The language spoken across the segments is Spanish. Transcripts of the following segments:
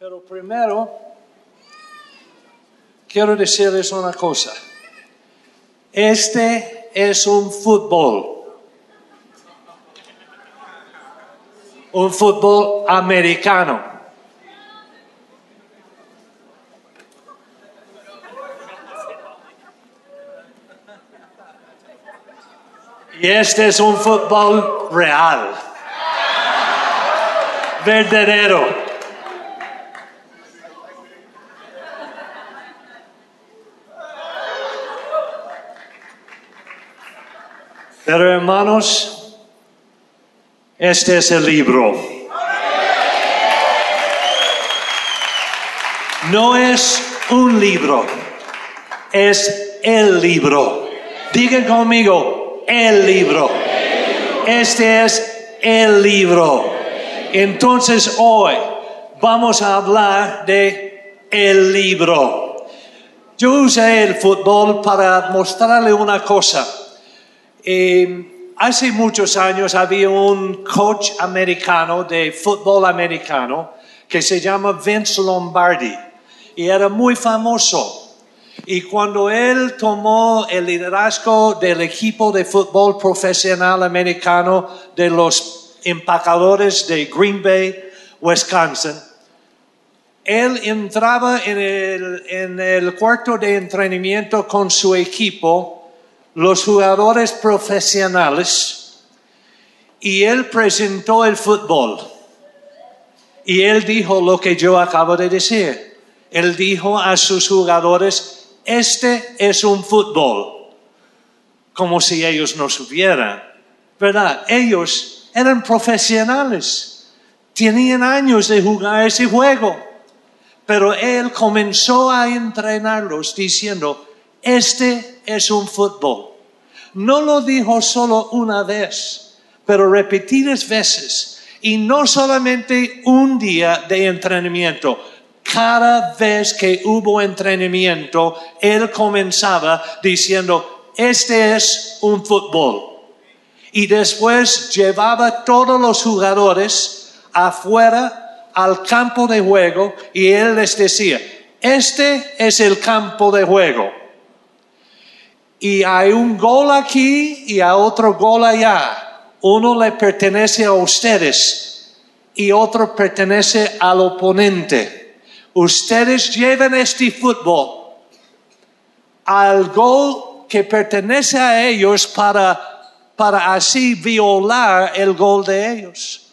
Pero primero, quiero decirles una cosa. Este es un fútbol. Un fútbol americano. Y este es un fútbol real. Verdadero. Pero hermanos, este es el libro. No es un libro, es el libro. Digan conmigo, el libro. Este es el libro. Entonces hoy vamos a hablar de el libro. Yo usé el fútbol para mostrarle una cosa. Eh, hace muchos años había un coach americano de fútbol americano que se llama Vince Lombardi y era muy famoso. Y cuando él tomó el liderazgo del equipo de fútbol profesional americano de los empacadores de Green Bay, Wisconsin, él entraba en el, en el cuarto de entrenamiento con su equipo los jugadores profesionales y él presentó el fútbol. Y él dijo lo que yo acabo de decir. Él dijo a sus jugadores, este es un fútbol, como si ellos no supieran, ¿verdad? Ellos eran profesionales, tenían años de jugar ese juego, pero él comenzó a entrenarlos diciendo, este es un fútbol. No lo dijo solo una vez, pero repetidas veces. Y no solamente un día de entrenamiento. Cada vez que hubo entrenamiento, él comenzaba diciendo, este es un fútbol. Y después llevaba todos los jugadores afuera al campo de juego y él les decía, este es el campo de juego y hay un gol aquí y hay otro gol allá. Uno le pertenece a ustedes y otro pertenece al oponente. Ustedes llevan este fútbol al gol que pertenece a ellos para, para así violar el gol de ellos.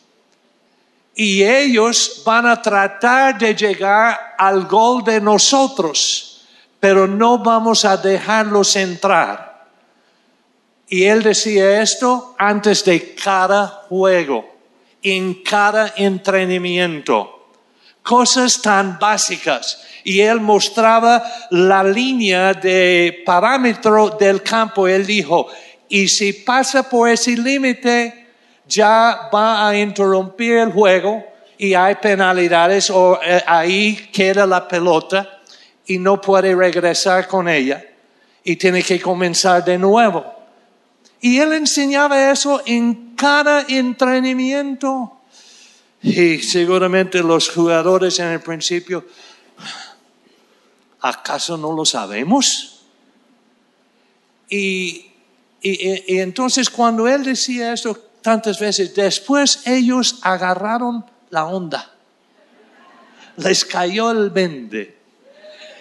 Y ellos van a tratar de llegar al gol de nosotros pero no vamos a dejarlos entrar. Y él decía esto antes de cada juego, en cada entrenamiento. Cosas tan básicas. Y él mostraba la línea de parámetro del campo. Él dijo, y si pasa por ese límite, ya va a interrumpir el juego y hay penalidades o eh, ahí queda la pelota y no puede regresar con ella y tiene que comenzar de nuevo. Y él enseñaba eso en cada entrenamiento. Y seguramente los jugadores en el principio, ¿acaso no lo sabemos? Y, y, entonces cuando él decía esto tantas veces, después ellos agarraron la onda. Les cayó el vende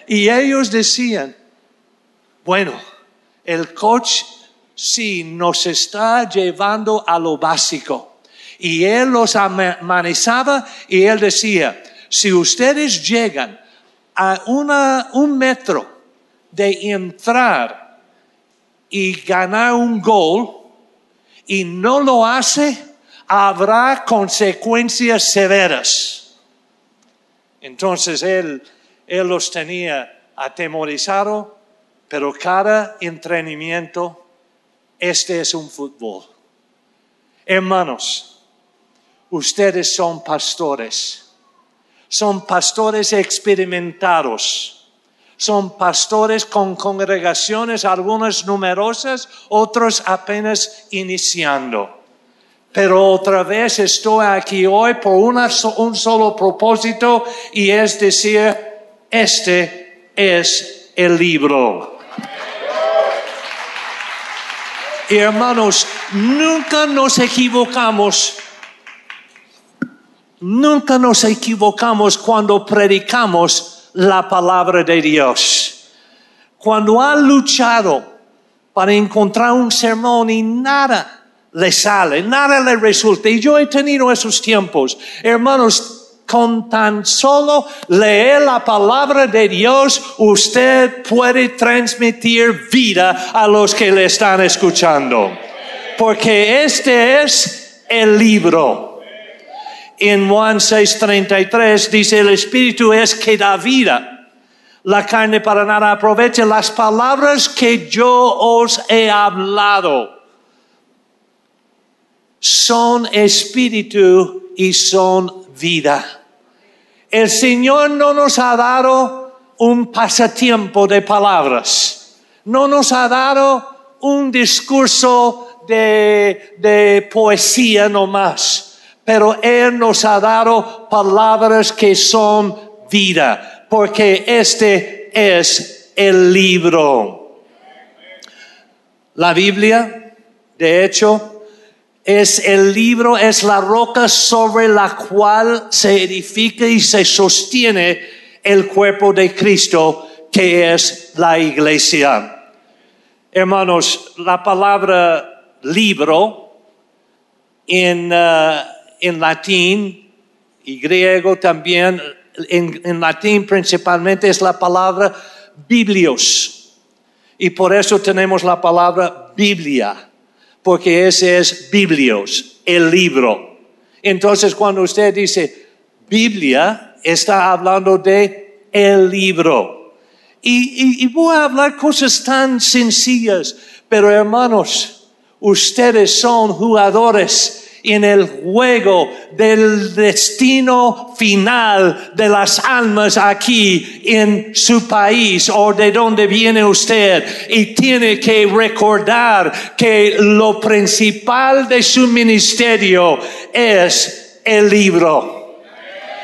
y ellos decían, bueno, el coach sí nos está llevando a lo básico. Y él los amanizaba y él decía, si ustedes llegan a una, un metro de entrar y ganar un gol y no lo hace, habrá consecuencias severas. Entonces él él los tenía atemorizados, pero cada entrenamiento, este es un fútbol. Hermanos, ustedes son pastores, son pastores experimentados, son pastores con congregaciones, algunas numerosas, otros apenas iniciando. Pero otra vez estoy aquí hoy por un solo propósito y es decir, este es el libro. Hermanos, nunca nos equivocamos, nunca nos equivocamos cuando predicamos la palabra de Dios. Cuando ha luchado para encontrar un sermón y nada le sale, nada le resulta. Y yo he tenido esos tiempos. Hermanos, con tan solo leer la palabra de Dios, usted puede transmitir vida a los que le están escuchando. Porque este es el libro. En Juan 6:33 dice, el Espíritu es que da vida. La carne para nada aprovecha las palabras que yo os he hablado son espíritu y son vida. El Señor no nos ha dado un pasatiempo de palabras, no nos ha dado un discurso de, de poesía nomás, pero Él nos ha dado palabras que son vida, porque este es el libro. La Biblia, de hecho, es el libro, es la roca sobre la cual se edifica y se sostiene el cuerpo de Cristo, que es la iglesia. Hermanos, la palabra libro en, uh, en latín y griego también, en, en latín principalmente es la palabra biblios. Y por eso tenemos la palabra Biblia porque ese es Biblios, el libro. Entonces, cuando usted dice Biblia, está hablando de el libro. Y, y, y, voy a hablar cosas tan sencillas, pero hermanos, ustedes son jugadores en el juego del destino final de las almas aquí en su país o de donde viene usted y tiene que recordar que lo principal de su ministerio es el libro.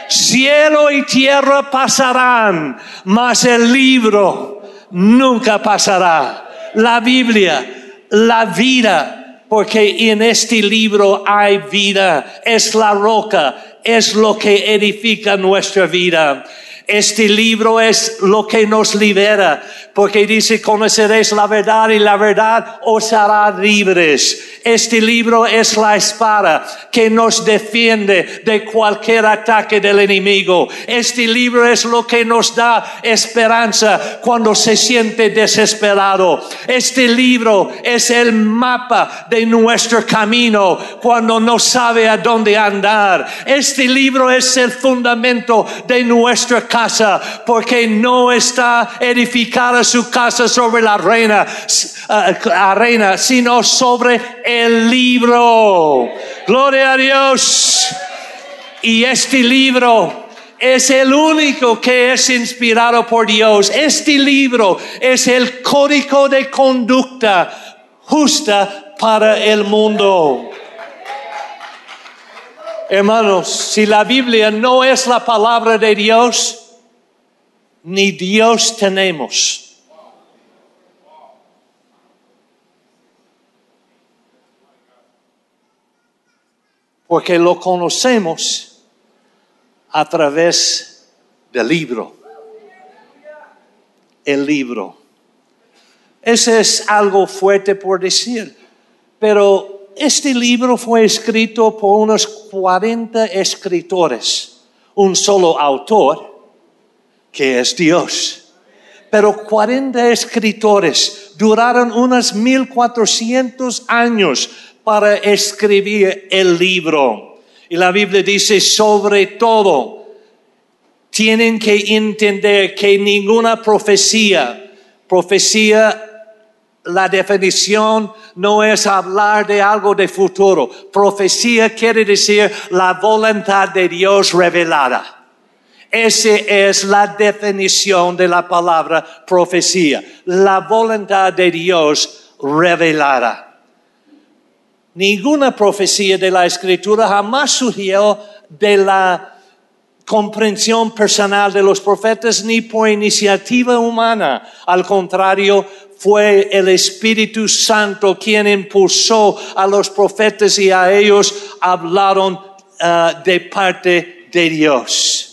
Cielo y tierra pasarán, mas el libro nunca pasará. La Biblia, la vida, porque en este libro hay vida, es la roca, es lo que edifica nuestra vida. Este libro es lo que nos libera, porque dice, conoceréis la verdad y la verdad os hará libres. Este libro es la espada que nos defiende de cualquier ataque del enemigo. Este libro es lo que nos da esperanza cuando se siente desesperado. Este libro es el mapa de nuestro camino cuando no sabe a dónde andar. Este libro es el fundamento de nuestra casa porque no está edificada su casa sobre la arena, uh, arena sino sobre el libro. Gloria a Dios. Y este libro es el único que es inspirado por Dios. Este libro es el código de conducta justa para el mundo. Hermanos, si la Biblia no es la palabra de Dios, ni Dios tenemos. Porque lo conocemos a través del libro. El libro. Ese es algo fuerte por decir, pero este libro fue escrito por unos 40 escritores, un solo autor, que es Dios. Pero 40 escritores duraron unos 1400 años para escribir el libro. Y la Biblia dice, sobre todo, tienen que entender que ninguna profecía, profecía, la definición no es hablar de algo de futuro. Profecía quiere decir la voluntad de Dios revelada. Esa es la definición de la palabra profecía, la voluntad de Dios revelada. Ninguna profecía de la escritura jamás surgió de la comprensión personal de los profetas ni por iniciativa humana. Al contrario, fue el Espíritu Santo quien impulsó a los profetas y a ellos hablaron uh, de parte de Dios.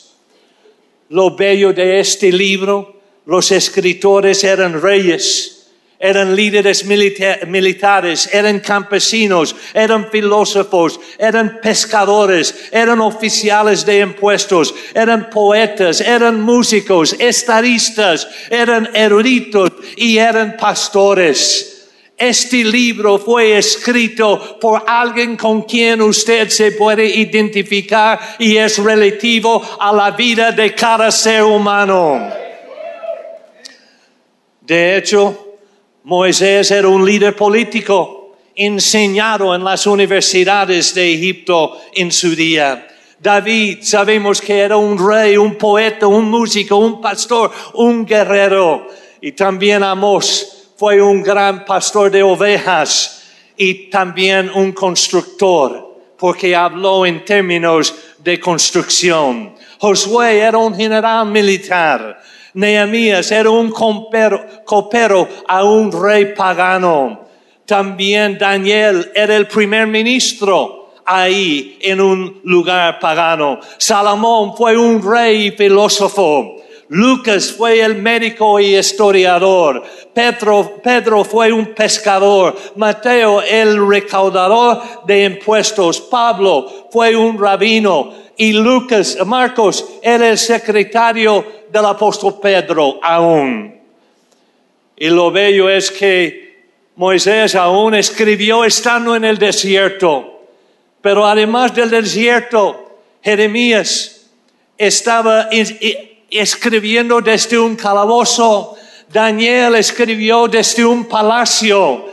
Lo bello de este libro, los escritores eran reyes eran líderes militares, eran campesinos, eran filósofos, eran pescadores, eran oficiales de impuestos, eran poetas, eran músicos, estadistas, eran eruditos y eran pastores. Este libro fue escrito por alguien con quien usted se puede identificar y es relativo a la vida de cada ser humano. De hecho, Moisés era un líder político enseñado en las universidades de Egipto en su día. David sabemos que era un rey, un poeta, un músico, un pastor, un guerrero. Y también Amos fue un gran pastor de ovejas y también un constructor, porque habló en términos de construcción. Josué era un general militar Nehemías era un copero, a un rey pagano. También Daniel era el primer ministro ahí en un lugar pagano. Salomón fue un rey filósofo. Lucas fue el médico y historiador. Pedro, Pedro fue un pescador. Mateo el recaudador de impuestos. Pablo fue un rabino. Y Lucas, Marcos era el secretario del apóstol Pedro aún. Y lo bello es que Moisés aún escribió estando en el desierto. Pero además del desierto, Jeremías estaba escribiendo desde un calabozo. Daniel escribió desde un palacio.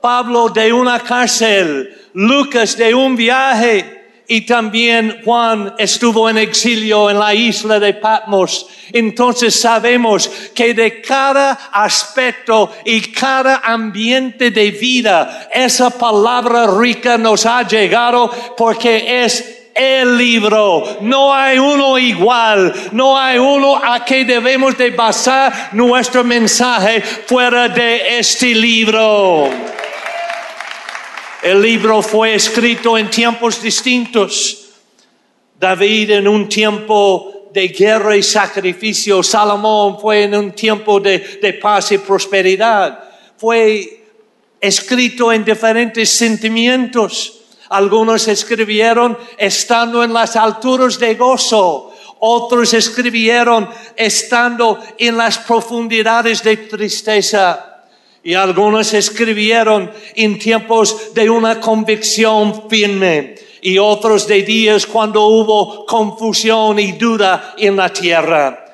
Pablo de una cárcel. Lucas de un viaje y también Juan estuvo en exilio en la isla de Patmos. Entonces sabemos que de cada aspecto y cada ambiente de vida, esa palabra rica nos ha llegado porque es el libro. No hay uno igual. No hay uno a que debemos de basar nuestro mensaje fuera de este libro. El libro fue escrito en tiempos distintos. David en un tiempo de guerra y sacrificio. Salomón fue en un tiempo de, paz y prosperidad. Fue escrito en diferentes sentimientos. Algunos escribieron estando en las alturas de gozo. Otros escribieron estando en las profundidades de tristeza. Y algunos escribieron en tiempos de una convicción firme y otros de días cuando hubo confusión y duda en la tierra.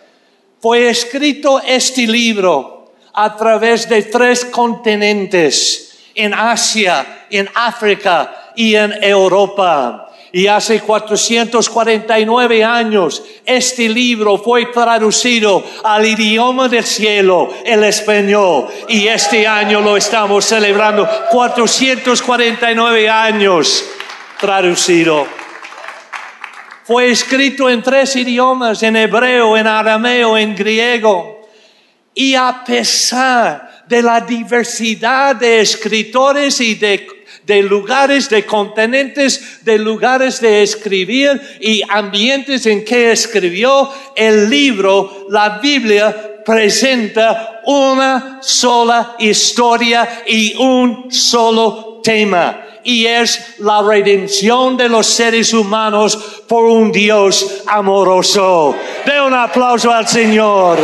Fue escrito este libro a través de tres continentes, en Asia, en África y en Europa. Y hace 449 años este libro fue traducido al idioma del cielo, el español. Y este año lo estamos celebrando 449 años traducido. Fue escrito en tres idiomas, en hebreo, en arameo, en griego. Y a pesar de la diversidad de escritores y de de lugares, de continentes, de lugares de escribir y ambientes en que escribió el libro, la Biblia presenta una sola historia y un solo tema. Y es la redención de los seres humanos por un Dios amoroso. De un aplauso al Señor.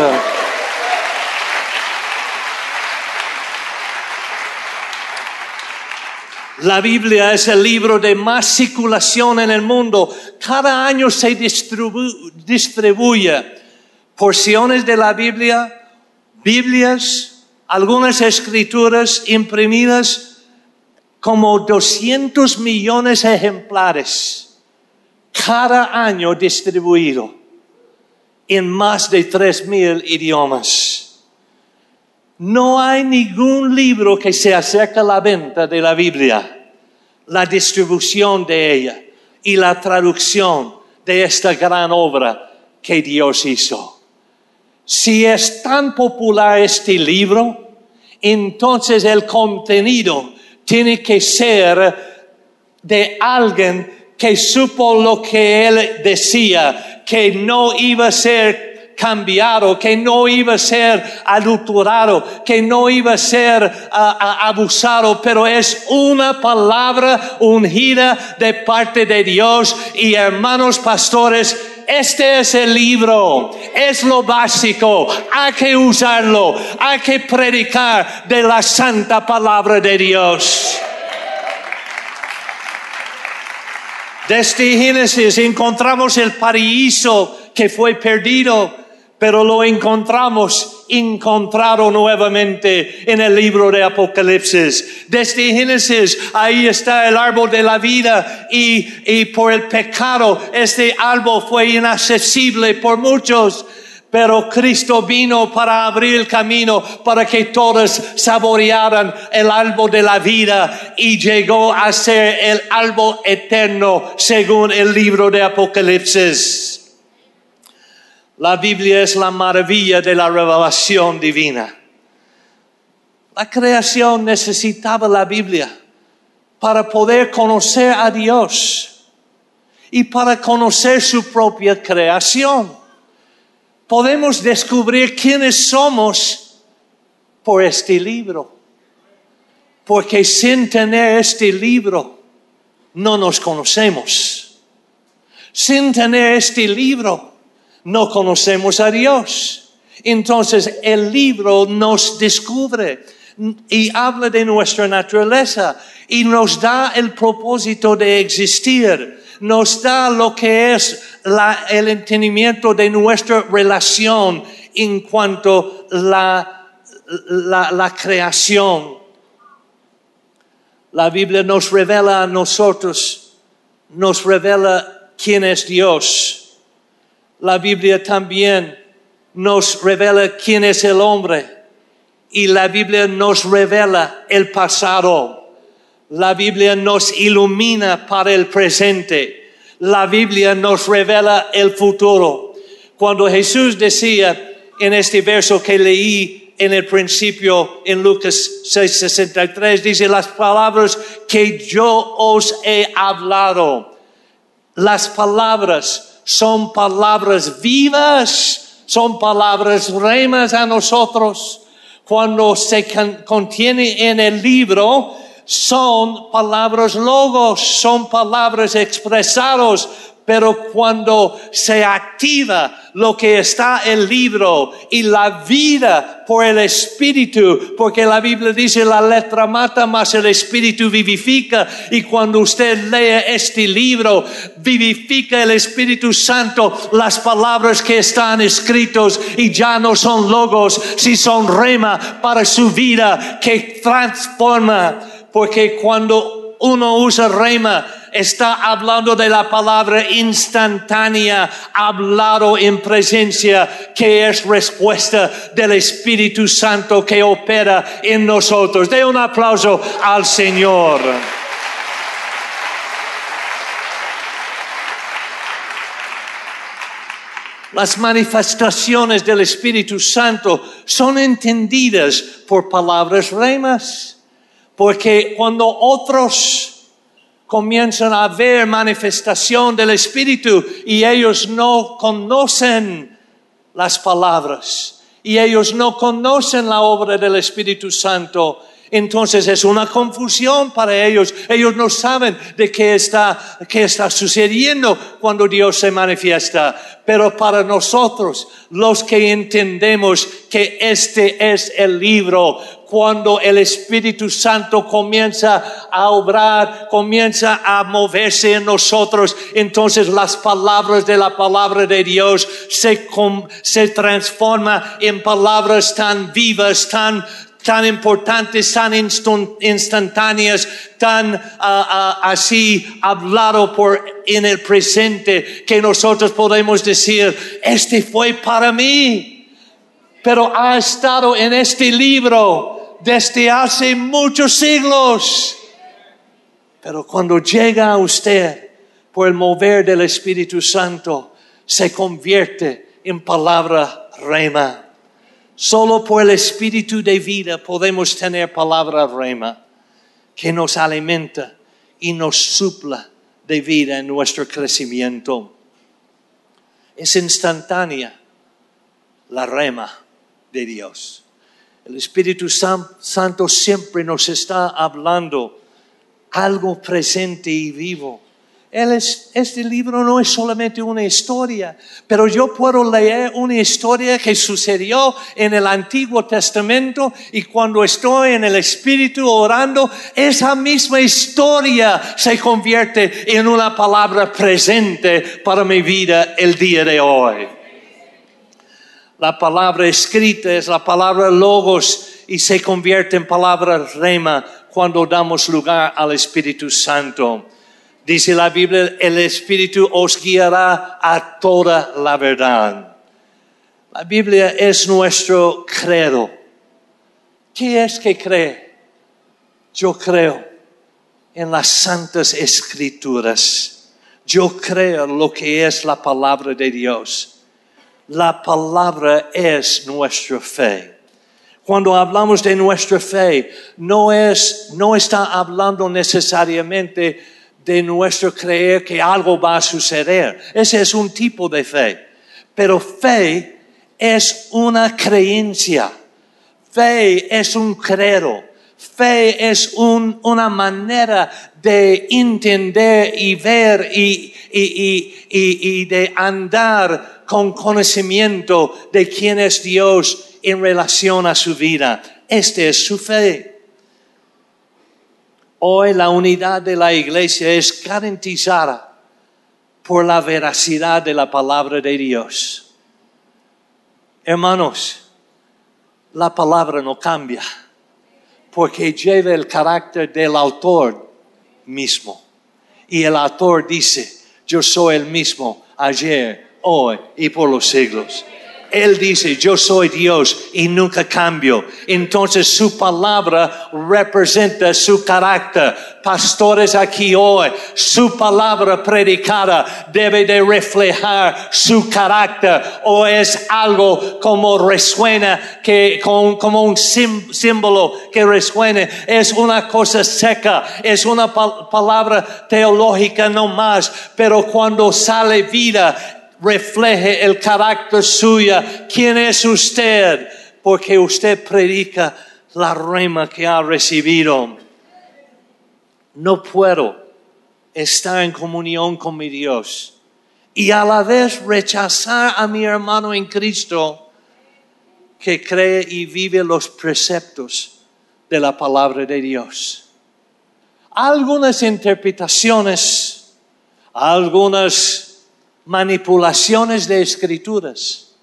La Biblia es el libro de más circulación en el mundo. Cada año se distribuye porciones de la Biblia, Biblias, algunas escrituras imprimidas como 200 millones de ejemplares cada año distribuido en más de 3.000 idiomas. No hay ningún libro que se acerque a la venta de la Biblia. la distribución de ella y la traducción de esta gran obra que Dios hizo. Si es tan popular este libro, entonces el contenido tiene que ser de alguien que supo lo que él decía, que no iba a ser cambiado, que no iba a ser adulterado, que no iba a ser abusado, pero es una palabra ungida de parte de Dios. Y hermanos pastores, este es el libro, es lo básico, hay que usarlo, hay que predicar de la santa palabra de Dios. Desde Génesis encontramos el paraíso que fue perdido pero lo encontramos encontrado nuevamente en el libro de Apocalipsis. Desde Génesis, ahí está el árbol de la vida y, y por el pecado este árbol fue inaccesible por muchos. Pero Cristo vino para abrir el camino para que todos saborearan el árbol de la vida y llegó a ser el árbol eterno según el libro de Apocalipsis. La Biblia es la maravilla de la revelación divina. La creación necesitaba la Biblia para poder conocer a Dios y para conocer su propia creación. Podemos descubrir quiénes somos por este libro. Porque sin tener este libro no nos conocemos. Sin tener este libro no conocemos a Dios. Entonces el libro nos descubre y habla de nuestra naturaleza y nos da el propósito de existir, nos da lo que es el entendimiento de nuestra relación en cuanto a la, la creación. La Biblia nos revela a nosotros, nos revela quién es Dios la Biblia también nos revela quién es el hombre y la Biblia nos revela el pasado. La Biblia nos ilumina para el presente. La Biblia nos revela el futuro. Cuando Jesús decía en este verso que leí en el principio en Lucas 6:63, dice las palabras que yo os he hablado. Las palabras son palabras vivas, son palabras remas a nosotros. Cuando se contiene en el libro, son palabras logos, son palabras expresados pero cuando se activa lo que está el libro y la vida por el Espíritu, porque la Biblia dice la letra mata, más el Espíritu vivifica, y cuando usted lee este libro, vivifica el Espíritu Santo las palabras que están escritos y ya no son logos, si son rema para su vida que transforma, porque cuando uno usa rema, está hablando de la palabra instantánea, hablado en presencia, que es respuesta del Espíritu Santo que opera en nosotros. De un aplauso al Señor. Las manifestaciones del Espíritu Santo son entendidas por palabras remas, porque cuando otros comienzan a ver manifestación del Espíritu y ellos no conocen las palabras y ellos no conocen la obra del Espíritu Santo. Entonces es una confusión para ellos. Ellos no saben de qué está, qué está sucediendo cuando Dios se manifiesta. Pero para nosotros, los que entendemos que este es el libro, cuando el Espíritu Santo comienza a obrar, comienza a moverse en nosotros, entonces las palabras de la palabra de Dios se, se transforman en palabras tan vivas, tan, tan importantes, tan instantáneas, tan ah, ah, así hablado por en el presente que nosotros podemos decir, este fue para mí, pero ha estado en este libro desde hace muchos siglos. Pero cuando llega a usted por el mover del Espíritu Santo, se convierte en palabra rema. Solo por el Espíritu de vida podemos tener palabra rema que nos alimenta y nos supla de vida en nuestro crecimiento. Es instantánea la rema de Dios. El Espíritu Santo siempre nos está hablando algo presente y vivo este libro no es solamente una historia, pero yo puedo leer una historia que sucedió en el Antiguo Testamento y cuando estoy en el Espíritu orando, esa misma historia se convierte en una palabra presente para mi vida el día de hoy. La palabra escrita es la palabra logos y se convierte en palabra rema cuando damos lugar al Espíritu Santo. Dice la Biblia, el Espíritu os guiará a toda la verdad. La Biblia es nuestro credo. ¿Qué es que cree? Yo creo en las santas escrituras. Yo creo lo que es la palabra de Dios. La palabra es nuestra fe. Cuando hablamos de nuestra fe, no es, no está hablando necesariamente de nuestro creer que algo va a suceder. Ese es un tipo de fe. Pero fe es una creencia. Fe es un credo. Fe es una manera de entender y ver y, y de andar con conocimiento de quién es Dios en relación a su vida. Este es su fe. Hoy la unidad de la iglesia es garantizada por la veracidad de la palabra de Dios. Hermanos, la palabra no cambia porque lleva el carácter del autor mismo. Y el autor dice, yo soy el mismo ayer, hoy y por los siglos. Él dice, yo soy Dios y nunca cambio. Entonces su palabra representa su carácter. Pastores aquí hoy, su palabra predicada debe de reflejar su carácter o es algo como resuena, que, como un símbolo que resuene. Es una cosa seca, es una palabra teológica no más, pero cuando sale vida, refleje el carácter suya. ¿Quién es usted? Porque usted predica la rema que ha recibido. No puedo estar en comunión con mi Dios y a la vez rechazar a mi hermano en Cristo que cree y vive los preceptos de la palabra de Dios. Algunas interpretaciones, algunas manipulaciones de escrituras,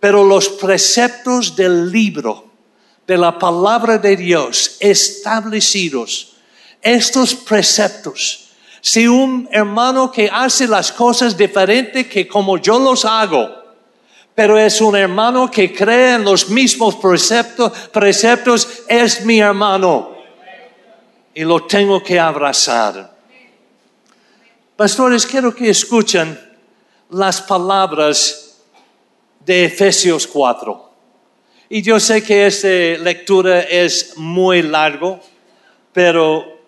pero los preceptos del libro, de la palabra de Dios establecidos, estos preceptos, si un hermano que hace las cosas diferente que como yo los hago, pero es un hermano que cree en los mismos preceptos, preceptos es mi hermano y lo tengo que abrazar. Pastores, quiero que escuchen las palabras de Efesios 4. Y yo sé que esta lectura es muy largo, pero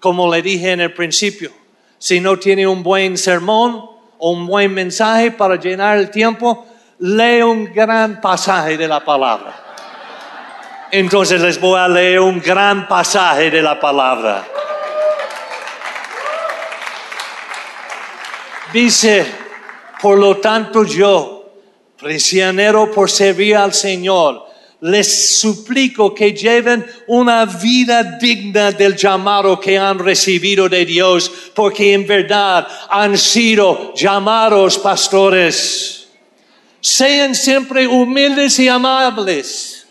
como le dije en el principio, si no tiene un buen sermón o un buen mensaje para llenar el tiempo, lee un gran pasaje de la palabra. Entonces les voy a leer un gran pasaje de la palabra. Dice, por lo tanto yo, prisionero por servir al Señor, les suplico que lleven una vida digna del llamado que han recibido de Dios, porque en verdad han sido llamados pastores. Sean siempre humildes y amables.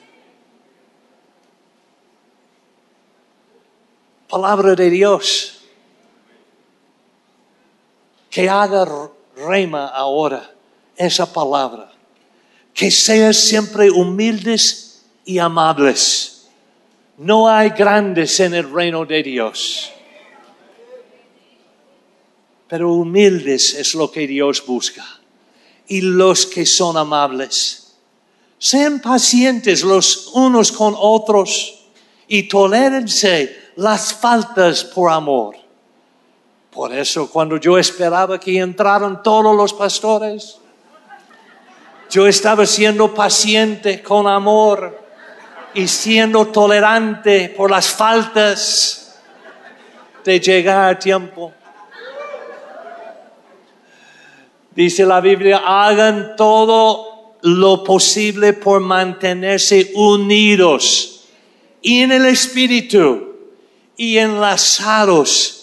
Palabra de Dios. Que haga rema ahora esa palabra. Que sean siempre humildes y amables. No hay grandes en el reino de Dios. pero humildes es lo que Dios busca. Y los que son amables. Sean pacientes los unos con otros y tolérense las faltas por amor. Por eso cuando yo esperaba que entraran todos los pastores, yo estaba siendo paciente con amor y siendo tolerante por las faltas de llegar a tiempo. Dice la Biblia, hagan todo lo posible por mantenerse unidos en el Espíritu y enlazados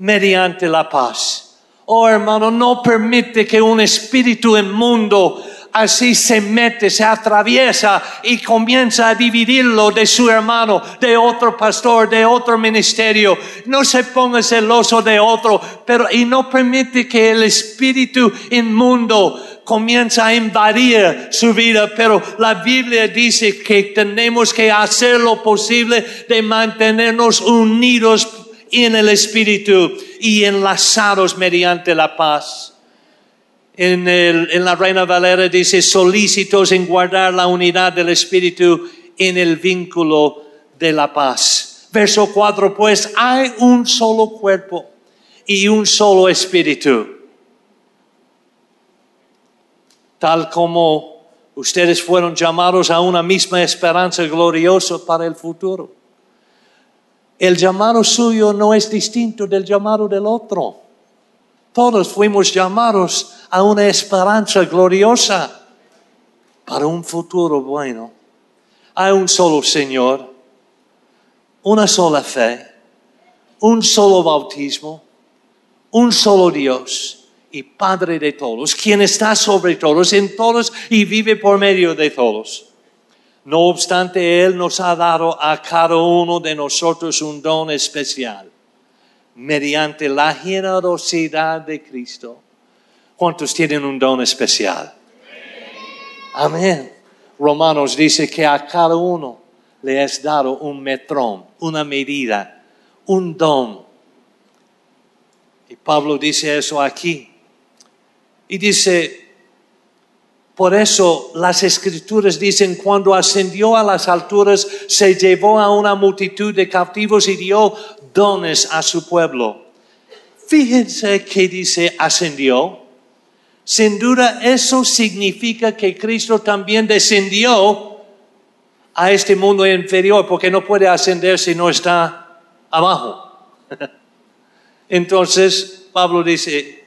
mediante la paz. Oh hermano, no permite que un espíritu inmundo así se mete, se atraviesa y comienza a dividirlo de su hermano, de otro pastor, de otro ministerio. No se ponga celoso de otro, pero y no permite que el espíritu inmundo comienza a invadir su vida, pero la Biblia dice que tenemos que hacer lo posible de mantenernos unidos en el Espíritu y enlazados mediante la paz. En, en la Reina Valera dice, solícitos en guardar la unidad del Espíritu en el vínculo de la paz. Verso 4, pues hay un solo cuerpo y un solo Espíritu. Tal como ustedes fueron llamados a una misma esperanza gloriosa para el futuro. El llamado suyo no es distinto del llamado del otro. Todos fuimos llamados a una esperanza gloriosa para un futuro bueno. Hay un solo Señor, una sola fe, un solo bautismo, un solo Dios y Padre de todos, quien está sobre todos, en todos y vive por medio de todos. No obstante, Él nos ha dado a cada uno de nosotros un don especial mediante la generosidad de Cristo. ¿Cuántos tienen un don especial? Amén. Romanos dice que a cada uno le es dado un metrón, una medida, un don. Y Pablo dice eso aquí. Y dice, por eso las escrituras dicen, cuando ascendió a las alturas, se llevó a una multitud de cautivos y dio dones a su pueblo. Fíjense que dice ascendió. Sin duda eso significa que Cristo también descendió a este mundo inferior, porque no puede ascender si no está abajo. Entonces, Pablo dice,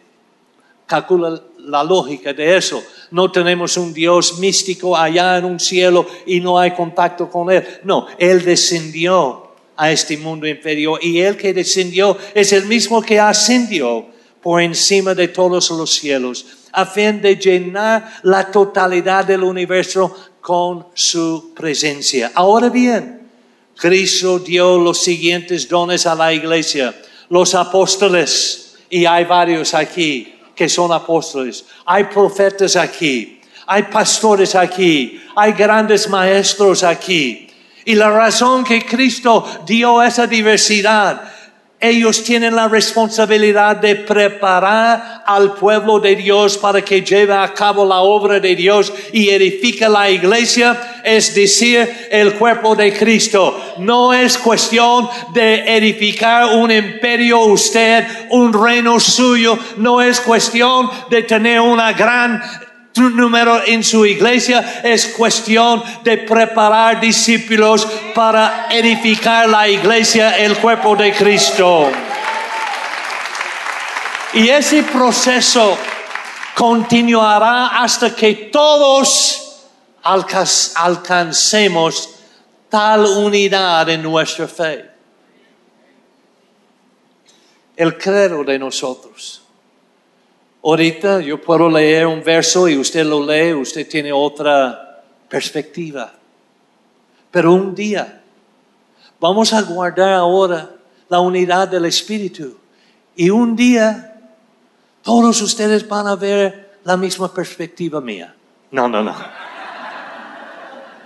calcula la lógica de eso. No tenemos un Dios místico allá en un cielo y no hay contacto con Él. No, Él descendió a este mundo inferior y el que descendió es el mismo que ascendió por encima de todos los cielos a fin de llenar la totalidad del universo con su presencia. Ahora bien, Cristo dio los siguientes dones a la iglesia. Los apóstoles, y hay varios aquí que son apóstoles, hay profetas aquí, hay pastores aquí, hay grandes maestros aquí, y la razón que Cristo dio esa diversidad, ellos tienen la responsabilidad de preparar al pueblo de Dios para que lleve a cabo la obra de Dios y edifique la iglesia, es decir, el cuerpo de Cristo. No es cuestión de edificar un imperio usted, un reino suyo, no es cuestión de tener una gran número en su iglesia es cuestión de preparar discípulos para edificar la iglesia, el cuerpo de Cristo. Y ese proceso continuará hasta que todos alcancemos tal unidad en nuestra fe. El credo de nosotros Ahorita yo puedo leer un verso y usted lo lee, usted tiene otra perspectiva. Pero un día vamos a guardar ahora la unidad del Espíritu. Y un día todos ustedes van a ver la misma perspectiva mía. No, no, no.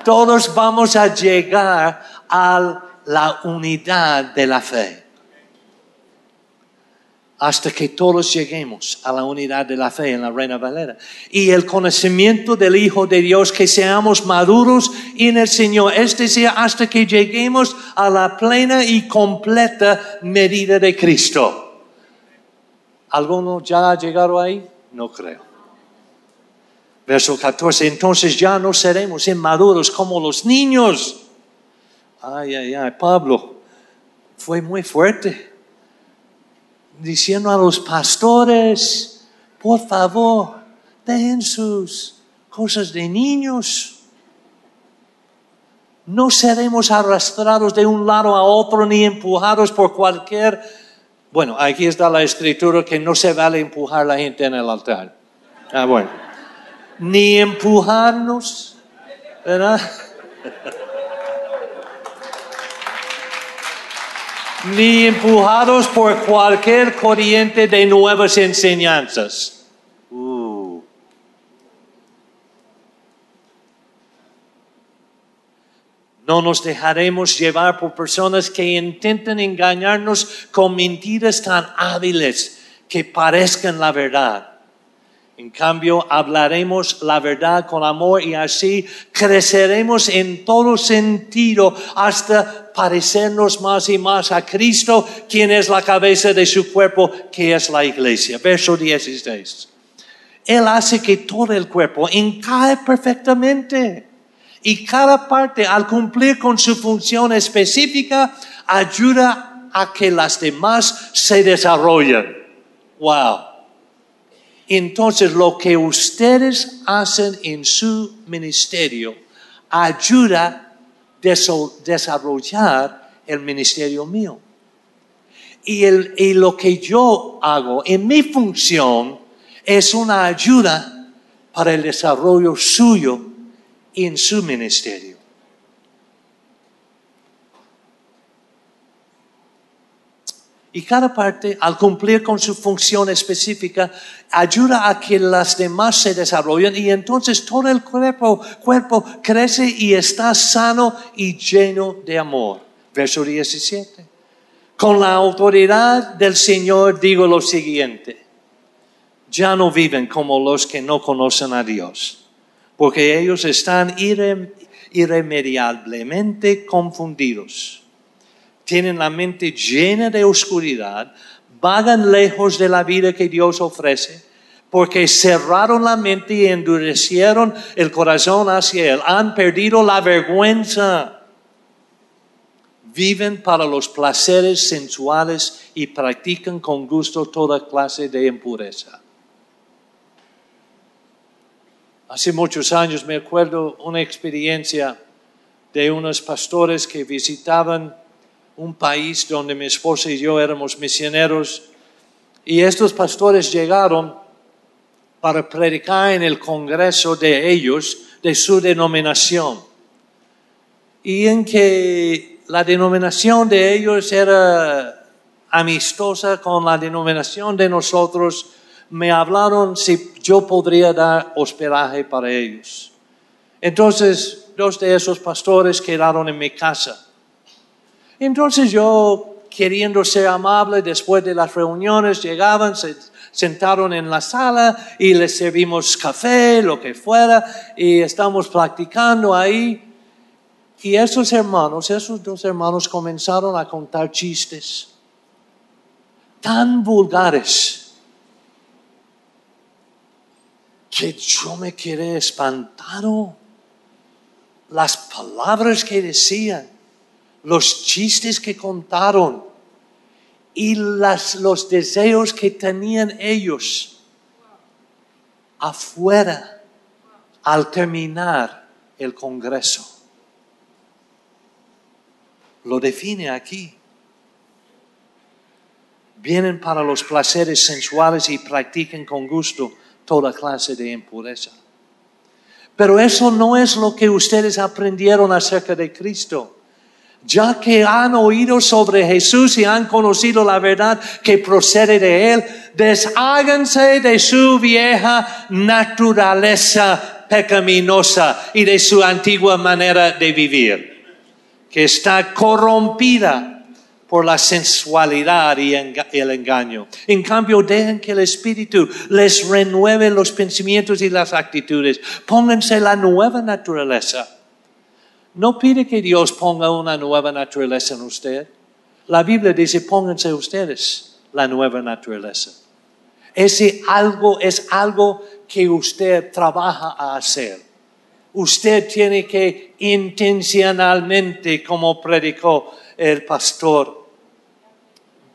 Todos vamos a llegar a la unidad de la fe. Hasta que todos lleguemos a la unidad de la fe en la Reina Valera. Y el conocimiento del Hijo de Dios, que seamos maduros en el Señor, es decir, hasta que lleguemos a la plena y completa medida de Cristo. ¿Alguno ya ha llegado ahí? No creo. Verso 14, entonces ya no seremos inmaduros como los niños. Ay, ay, ay, Pablo fue muy fuerte diciendo a los pastores, por favor, dejen sus cosas de niños. No seremos arrastrados de un lado a otro ni empujados por cualquier... Bueno, aquí está la escritura que no se vale empujar a la gente en el altar. Ah, bueno. Ni empujarnos, ¿verdad? Ni empujados por cualquier corriente de nuevas enseñanzas. Uh. No nos dejaremos llevar por personas que intenten engañarnos con mentiras tan hábiles que parezcan la verdad. En cambio, hablaremos la verdad con amor y así creceremos en todo sentido hasta parecernos más y más a Cristo, quien es la cabeza de su cuerpo, que es la iglesia. Verso 16. Él hace que todo el cuerpo encaje perfectamente y cada parte al cumplir con su función específica ayuda a que las demás se desarrollen. Wow. Entonces lo que ustedes hacen en su ministerio ayuda a desarrollar el ministerio mío. Y, lo que yo hago en mi función es una ayuda para el desarrollo suyo en su ministerio. Y cada parte, al cumplir con su función específica, ayuda a que las demás se desarrollen y entonces todo el cuerpo, crece y está sano y lleno de amor. Verso 17. Con la autoridad del Señor digo lo siguiente. Ya no viven como los que no conocen a Dios, porque ellos están irremediablemente confundidos tienen la mente llena de oscuridad, vagan lejos de la vida que Dios ofrece, porque cerraron la mente y endurecieron el corazón hacia Él, han perdido la vergüenza, viven para los placeres sensuales y practican con gusto toda clase de impureza. Hace muchos años me acuerdo una experiencia de unos pastores que visitaban un país donde mi esposa y yo éramos misioneros y estos pastores llegaron para predicar en el congreso de ellos, de su denominación. Y en que la denominación de ellos era amistosa con la denominación de nosotros, me hablaron si yo podría dar hospedaje para ellos. Entonces, dos de esos pastores quedaron en mi casa. Entonces yo, queriendo ser amable, después de las reuniones llegaban, se sentaron en la sala y les servimos café, lo que fuera, y estamos practicando ahí. Y esos hermanos, esos dos hermanos comenzaron a contar chistes tan vulgares que yo me quedé espantado. Las palabras que decían los chistes que contaron y los deseos que tenían ellos afuera al terminar el Congreso. Lo define aquí. Vienen para los placeres sensuales y practican con gusto toda clase de impureza. Pero eso no es lo que ustedes aprendieron acerca de Cristo ya que han oído sobre Jesús y han conocido la verdad que procede de Él, desháganse de su vieja naturaleza pecaminosa y de su antigua manera de vivir, que está corrompida por la sensualidad y el engaño. En cambio, dejen que el Espíritu les renueve los pensamientos y las actitudes. Pónganse la nueva naturaleza. No pide que Dios ponga una nueva naturaleza en usted. La Biblia dice, pónganse ustedes la nueva naturaleza. Ese algo es algo que usted trabaja a hacer. Usted tiene que intencionalmente, como predicó el pastor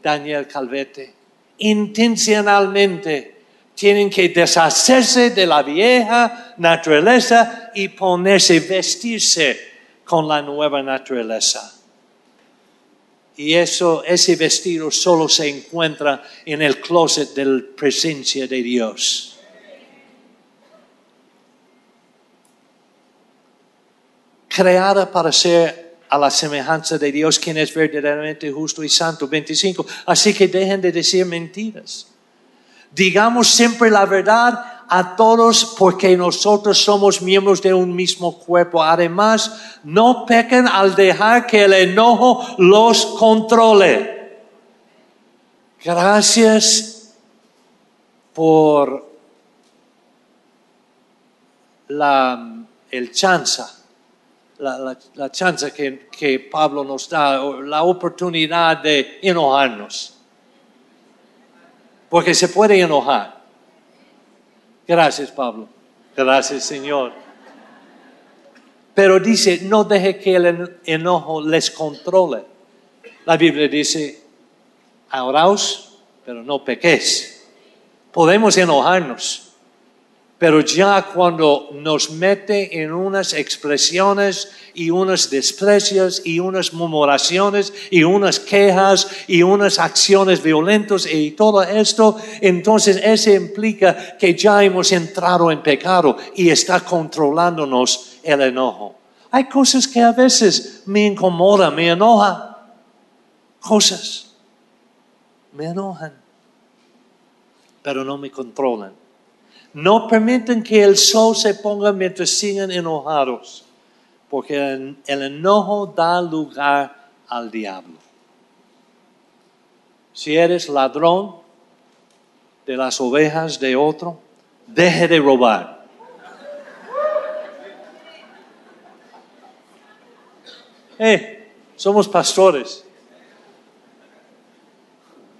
Daniel Calvete, intencionalmente tienen que deshacerse de la vieja naturaleza y ponerse, vestirse con la nueva naturaleza. Y eso, ese vestido solo se encuentra en el closet de la presencia de Dios. Creada para ser a la semejanza de Dios, quien es verdaderamente justo y santo. 25. Así que dejen de decir mentiras. Digamos siempre la verdad a todos porque nosotros somos miembros de un mismo cuerpo. Además, no pequen al dejar que el enojo los controle. Gracias por la, el chance, la, chance que, que Pablo nos da, la oportunidad de enojarnos. Porque se puede enojar. Gracias, Pablo. Gracias, Señor. Pero dice, no deje que el enojo les controle. La Biblia dice, ahoraos, pero no pequéis. Podemos enojarnos, pero ya cuando nos mete en unas expresiones y unos desprecios y unas murmuraciones y unas quejas y unas acciones violentas y todo esto, entonces eso implica que ya hemos entrado en pecado y está controlándonos el enojo. Hay cosas que a veces me incomodan, me enojan. Cosas me enojan, pero no me controlan. No permiten que el sol se ponga mientras sigan enojados, porque el, enojo da lugar al diablo. Si eres ladrón de las ovejas de otro, deje de robar. Eh, somos pastores.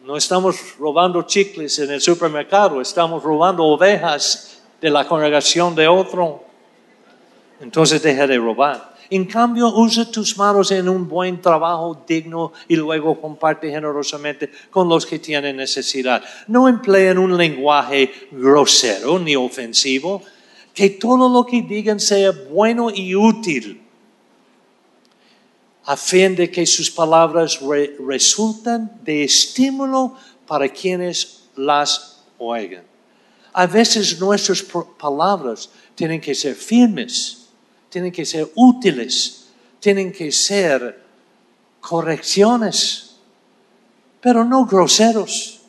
No estamos robando chicles en el supermercado, estamos robando ovejas de la congregación de otro. Entonces deja de robar. En cambio, usa tus manos en un buen trabajo digno y luego comparte generosamente con los que tienen necesidad. No empleen un lenguaje grosero ni ofensivo. Que todo lo que digan sea bueno y útil a fin de que sus palabras re resulten de estímulo para quienes las oigan. A veces nuestras palabras tienen que ser firmes, tienen que ser útiles, tienen que ser correcciones, pero no groseros.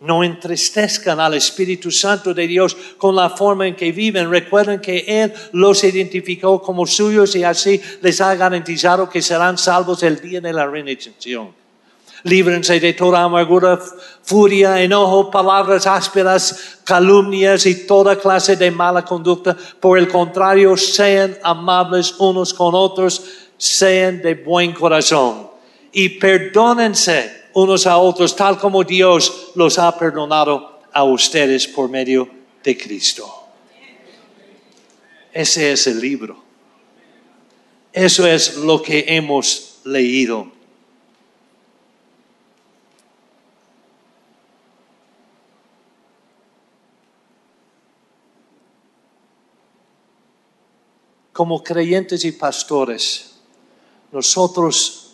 No entristezcan al Espíritu Santo de Dios con la forma en que viven. Recuerden que Él los identificó como suyos y así les ha garantizado que serán salvos el día de la redención. Líbrense de toda amargura, furia, enojo, palabras ásperas, calumnias y toda clase de mala conducta. Por el contrario, sean amables unos con otros, sean de buen corazón y perdónense unos a otros, tal como Dios los ha perdonado a ustedes por medio de Cristo. Ese es el libro. Eso es lo que hemos leído. Como creyentes y pastores, nosotros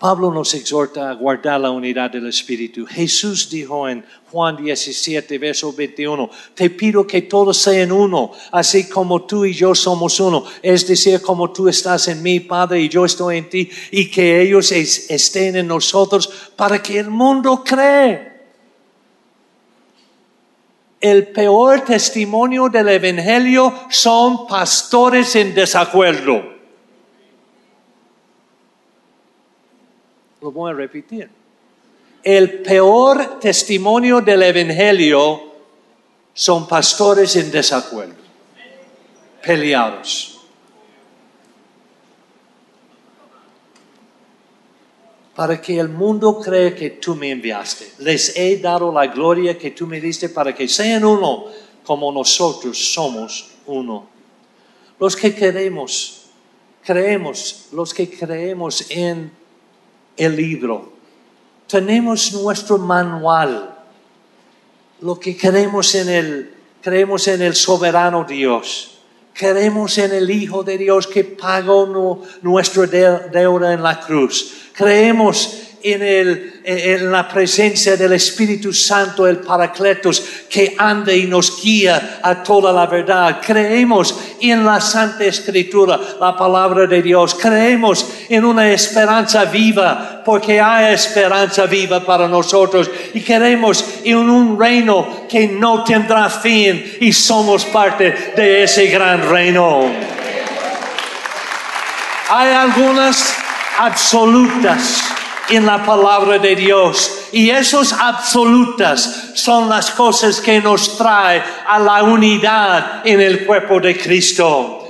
Pablo nos exhorta a guardar la unidad del Espíritu. Jesús dijo en Juan 17, verso 21, te pido que todos sean uno, así como tú y yo somos uno, es decir, como tú estás en mí, Padre, y yo estoy en ti, y que ellos es, estén en nosotros para que el mundo cree. El peor testimonio del Evangelio son pastores en desacuerdo. Lo voy a repetir. El peor testimonio del Evangelio son pastores en desacuerdo, peleados. Para que el mundo cree que tú me enviaste. Les he dado la gloria que tú me diste para que sean uno como nosotros somos uno. Los que queremos, creemos, los que creemos en el libro, tenemos nuestro manual lo que creemos en el, creemos en el soberano Dios. Creemos en el Hijo de Dios que pagó nuestra deuda en la cruz. Creemos en, el, en la presencia del Espíritu Santo, el Paracletos, que anda y nos guía a toda la verdad. Creemos en la Santa Escritura, la palabra de Dios. Creemos en una esperanza viva, porque hay esperanza viva para nosotros. Y creemos en un reino que no tendrá fin y somos parte de ese gran reino. Hay algunas absolutas en la palabra de Dios. Y esos absolutas son las cosas que nos trae a la unidad en el cuerpo de Cristo.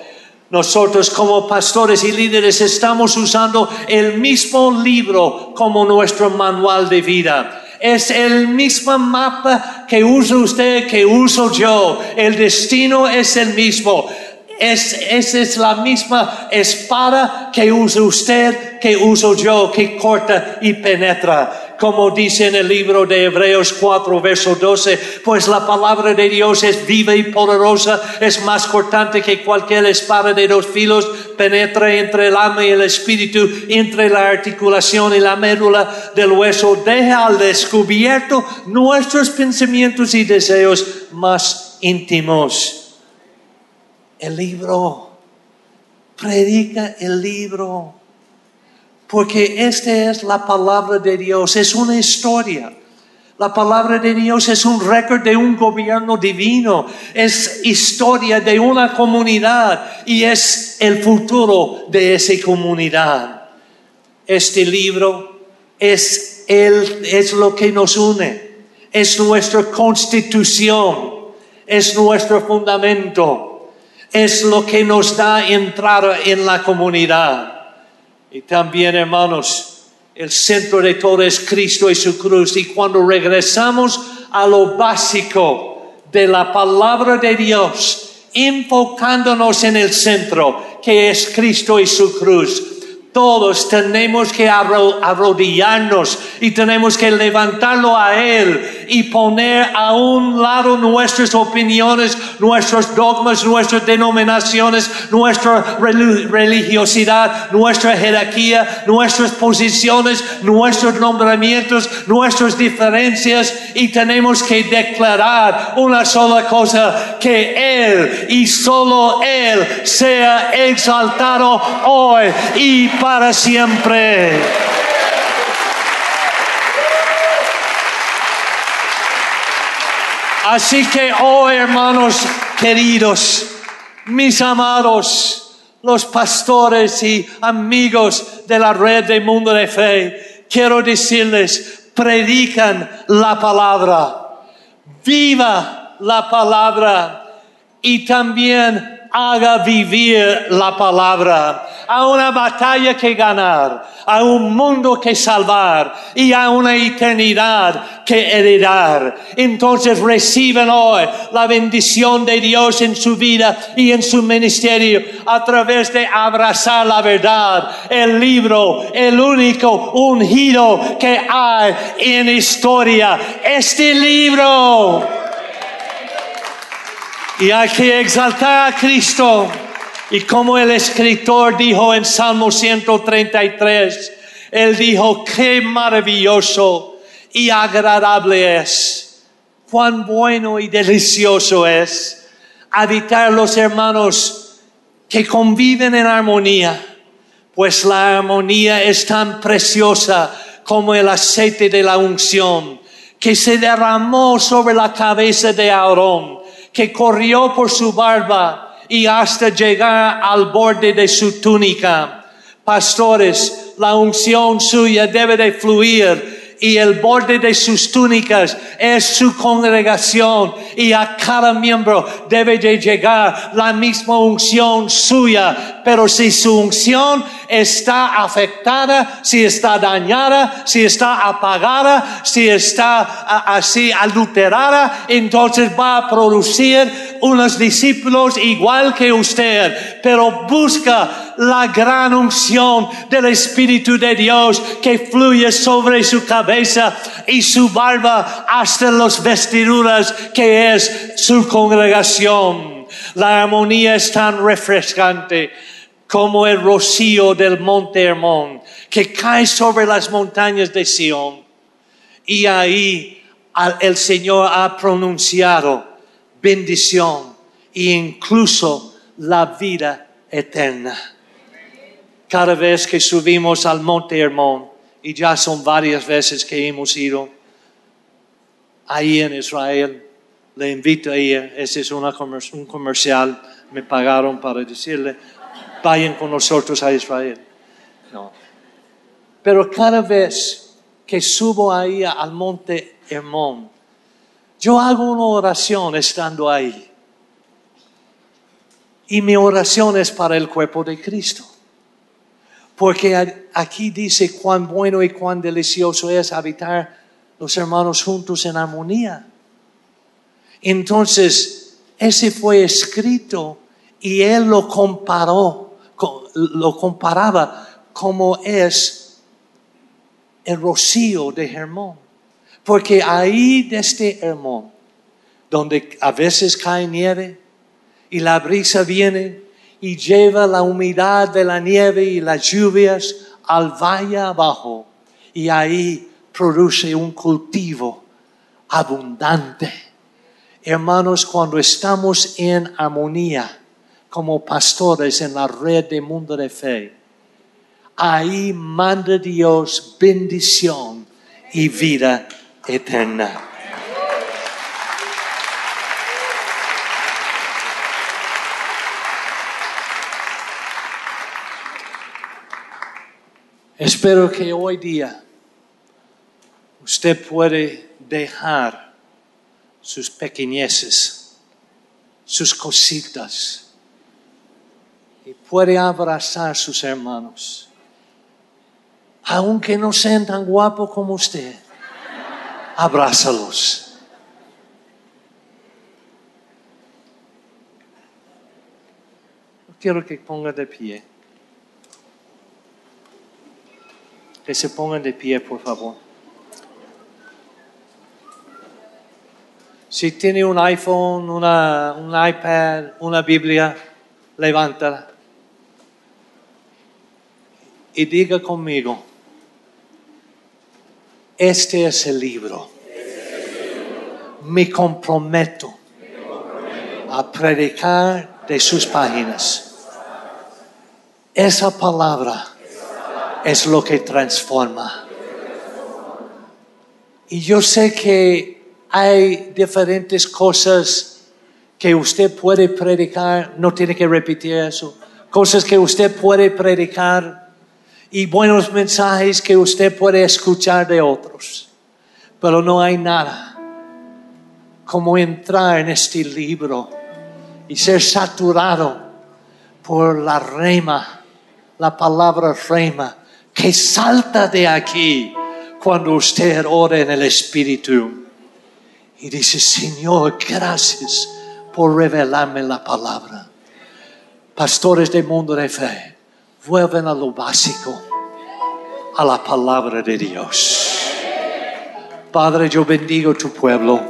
Nosotros como pastores y líderes estamos usando el mismo libro como nuestro manual de vida. Es el mismo mapa que usa usted, que uso yo. El destino es el mismo. Es, esa es la misma espada que usa usted, que uso yo, que corta y penetra. Como dice en el libro de Hebreos 4, verso 12, pues la palabra de Dios es viva y poderosa, es más cortante que cualquier espada de dos filos, penetra entre el alma y el espíritu, entre la articulación y la médula del hueso, deja al descubierto nuestros pensamientos y deseos más íntimos el libro. Predica el libro. Porque esta es la palabra de Dios, es una historia. La palabra de Dios es un récord de un gobierno divino, es historia de una comunidad y es el futuro de esa comunidad. Este libro es, el, es lo que nos une, es nuestra constitución, es nuestro fundamento es lo que nos da entrada en la comunidad. Y también, hermanos, el centro de todo es Cristo y su cruz. Y cuando regresamos a lo básico de la palabra de Dios, enfocándonos en el centro, que es Cristo y su cruz, todos tenemos que arrodillarnos y tenemos que levantarlo a Él y poner a un lado nuestras opiniones, nuestros dogmas, nuestras denominaciones, nuestra religiosidad, nuestra jerarquía, nuestras posiciones, nuestros nombramientos, nuestras diferencias y tenemos que declarar una sola cosa, que Él y solo Él sea exaltado hoy y para siempre. Así que, oh hermanos queridos, mis amados, los pastores y amigos de la red de Mundo de Fe, quiero decirles, predican la palabra, viva la palabra y también haga vivir la palabra, a una batalla que ganar, a un mundo que salvar y a una eternidad que heredar. Entonces reciben hoy la bendición de Dios en su vida y en su ministerio a través de abrazar la verdad, el libro, el único ungido que hay en historia. Este libro y hay que exaltar a Cristo. Y como el escritor dijo en Salmo 133, él dijo, qué maravilloso y agradable es, cuán bueno y delicioso es habitar los hermanos que conviven en armonía, pues la armonía es tan preciosa como el aceite de la unción que se derramó sobre la cabeza de Aarón que corrió por su barba y hasta llegar al borde de su túnica. Pastores, la unción suya debe de fluir y el borde de sus túnicas es su congregación y a cada miembro debe de llegar la misma unción suya. Pero si su unción está afectada, si está dañada, si está apagada, si está así adulterada, entonces va a producir unos discípulos igual que usted, pero busca la gran unción del Espíritu de Dios que fluye sobre su cabeza y su barba hasta las vestiduras que es su congregación. La armonía es tan refrescante como el rocío del monte Hermón que cae sobre las montañas de Sión. Y ahí el Señor ha pronunciado bendición e incluso la vida eterna. Cada vez que subimos al monte Hermón, y ya son varias veces que hemos ido ahí en Israel, le invito a ir, ese es un comercial, me pagaron para decirle, vayan con nosotros a Israel. No. Pero cada vez que subo ahí al monte Hermón, yo hago una oración estando ahí. Y mi oración es para el cuerpo de Cristo. Porque aquí dice cuán bueno y cuán delicioso es habitar los hermanos juntos en armonía. Entonces, ese fue escrito y él lo comparó, lo comparaba como es el rocío de Hermón. Porque ahí de este Hermón, donde a veces cae nieve y la brisa viene y lleva la humedad de la nieve y las lluvias al valle abajo, y ahí produce un cultivo abundante. Hermanos, cuando estamos en armonía como pastores en la red de mundo de fe, ahí manda Dios bendición y vida eterna. Espero que hoy día usted puede dejar sus pequeñeces, sus cositas, y puede abrazar a sus hermanos, aunque no sean tan guapos como usted abrázalos. Quiero que pongan de pie. Que se pongan de pie, por favor. Si tiene un iPhone, una, un iPad, una Biblia, levántala. Y diga conmigo, este es el libro. Me comprometo a predicar de sus páginas. Esa palabra es lo que transforma. Y yo sé que hay diferentes cosas que usted puede predicar, no tiene que repetir eso, cosas que usted puede predicar y buenos mensajes que usted puede escuchar de otros. Pero no hay nada como entrar en este libro y ser saturado por la rema, la palabra rema, que salta de aquí cuando usted ora en el Espíritu. Y dice, Señor, gracias por revelarme la palabra. Pastores del mundo de fe vuelven a lo básico, a la palabra de Dios. Padre, yo bendigo tu pueblo.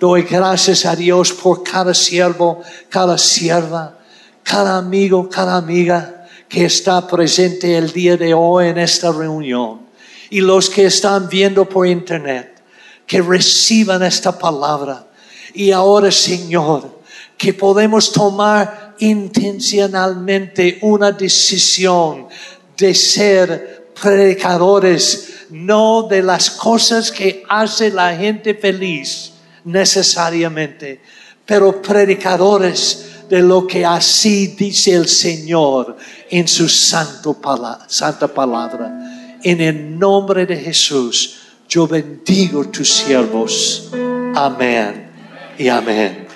Doy gracias a Dios por cada siervo, cada sierva, cada amigo, cada amiga que está presente el día de hoy en esta reunión. Y los que están viendo por internet, que reciban esta palabra. Y ahora, Señor, que podemos tomar intencionalmente una decisión de ser predicadores, no de las cosas que hace la gente feliz necesariamente, pero predicadores de lo que así dice el Señor en su santo pala- santa palabra. En el nombre de Jesús, yo bendigo tus siervos. Amén y amén.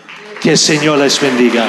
Que el Señor les bendiga.